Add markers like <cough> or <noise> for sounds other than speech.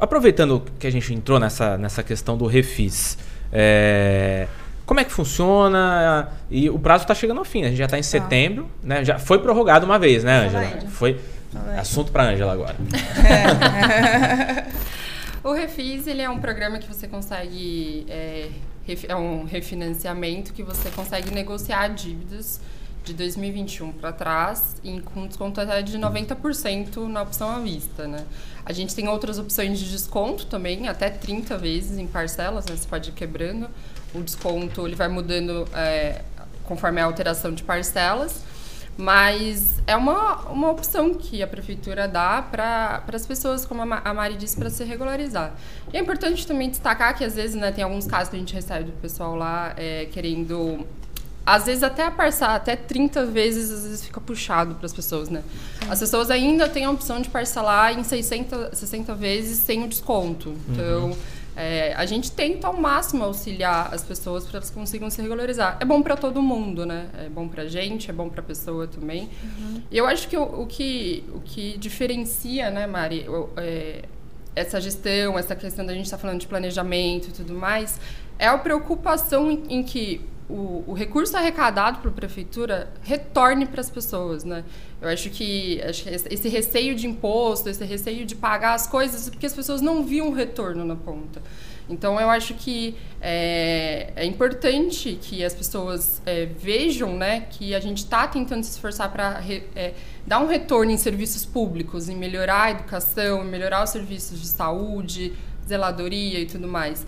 aproveitando que a gente entrou nessa, nessa questão do refis, é, como é que funciona? E o prazo está chegando ao fim, né? a gente já está em setembro, né? Já foi prorrogado uma vez, né, Ângela? Foi assunto para Ângela agora. É. <laughs> o Refis ele é um programa que você consegue é, é um refinanciamento que você consegue negociar dívidas de 2021 para trás, em, com desconto até de 90% na opção à vista, né? A gente tem outras opções de desconto também, até 30 vezes em parcelas, né? Você pode ir quebrando. O desconto ele vai mudando é, conforme a alteração de parcelas. Mas é uma, uma opção que a prefeitura dá para as pessoas, como a Mari disse, para se regularizar. E é importante também destacar que, às vezes, né, tem alguns casos que a gente recebe do pessoal lá é, querendo às vezes até a parcelar até 30 vezes, às vezes fica puxado para as pessoas, né? As pessoas ainda têm a opção de parcelar em 60, 60 vezes sem o desconto. Então, uhum. é, a gente tenta ao máximo auxiliar as pessoas para que elas consigam se regularizar. É bom para todo mundo, né? É bom para a gente, é bom para a pessoa também. Uhum. E eu acho que o, o, que o que diferencia, né, Mari, é, essa gestão, essa questão da gente estar tá falando de planejamento e tudo mais, é a preocupação em, em que o, o recurso arrecadado para a prefeitura retorne para as pessoas, né? Eu acho que, acho que esse receio de imposto, esse receio de pagar as coisas, porque as pessoas não viam o retorno na ponta. Então, eu acho que é, é importante que as pessoas é, vejam né, que a gente está tentando se esforçar para é, dar um retorno em serviços públicos, em melhorar a educação, em melhorar os serviços de saúde, zeladoria e tudo mais.